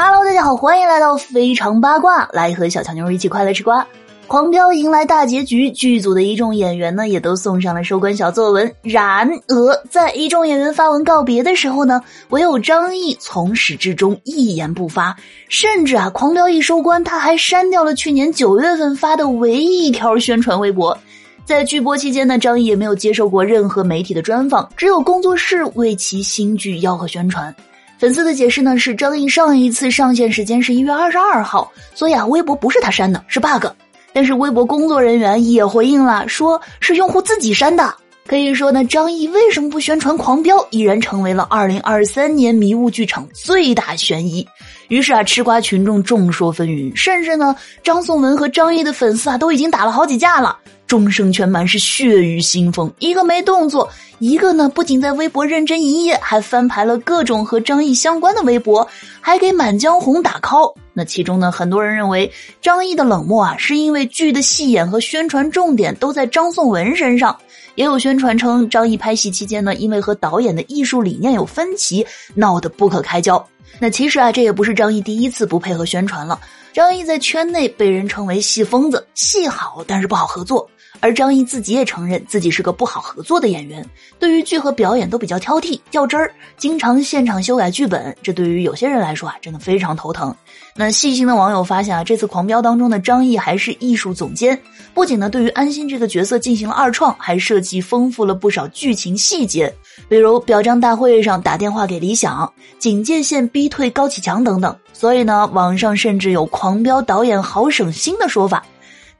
Hello，大家好，欢迎来到非常八卦，来和小强妞一起快乐吃瓜。狂飙迎来大结局，剧组的一众演员呢，也都送上了收官小作文。然而，在一众演员发文告别的时候呢，唯有张译从始至终一言不发，甚至啊，狂飙一收官，他还删掉了去年九月份发的唯一一条宣传微博。在剧播期间呢，张译也没有接受过任何媒体的专访，只有工作室为其新剧吆喝宣传。粉丝的解释呢是张译上一次上线时间是一月二十二号，所以啊微博不是他删的，是 bug。但是微博工作人员也回应了，说是用户自己删的。可以说呢，张译为什么不宣传《狂飙》，已然成为了二零二三年迷雾剧场最大悬疑。于是啊，吃瓜群众众说纷纭，甚至呢，张颂文和张译的粉丝啊都已经打了好几架了。众生全满是血雨腥风，一个没动作，一个呢不仅在微博认真营业，还翻牌了各种和张译相关的微博，还给《满江红》打 call。那其中呢，很多人认为张译的冷漠啊，是因为剧的戏演和宣传重点都在张颂文身上。也有宣传称，张译拍戏期间呢，因为和导演的艺术理念有分歧，闹得不可开交。那其实啊，这也不是张译第一次不配合宣传了。张译在圈内被人称为戏疯子，戏好但是不好合作。而张译自己也承认自己是个不好合作的演员，对于剧和表演都比较挑剔、较真儿，经常现场修改剧本。这对于有些人来说啊，真的非常头疼。那细心的网友发现啊，这次狂飙当中的张译还是艺术总监，不仅呢对于安心这个角色进行了二创，还设计丰富了不少剧情细节，比如表彰大会上打电话给李想，警戒线逼退高启强等等。所以呢，网上甚至有狂飙导演好省心的说法。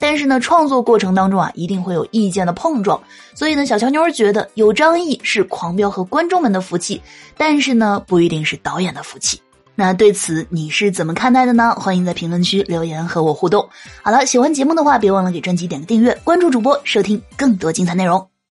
但是呢，创作过程当中啊，一定会有意见的碰撞，所以呢，小乔妞儿觉得有张译是狂飙和观众们的福气，但是呢，不一定是导演的福气。那对此你是怎么看待的呢？欢迎在评论区留言和我互动。好了，喜欢节目的话，别忘了给专辑点个订阅，关注主播，收听更多精彩内容。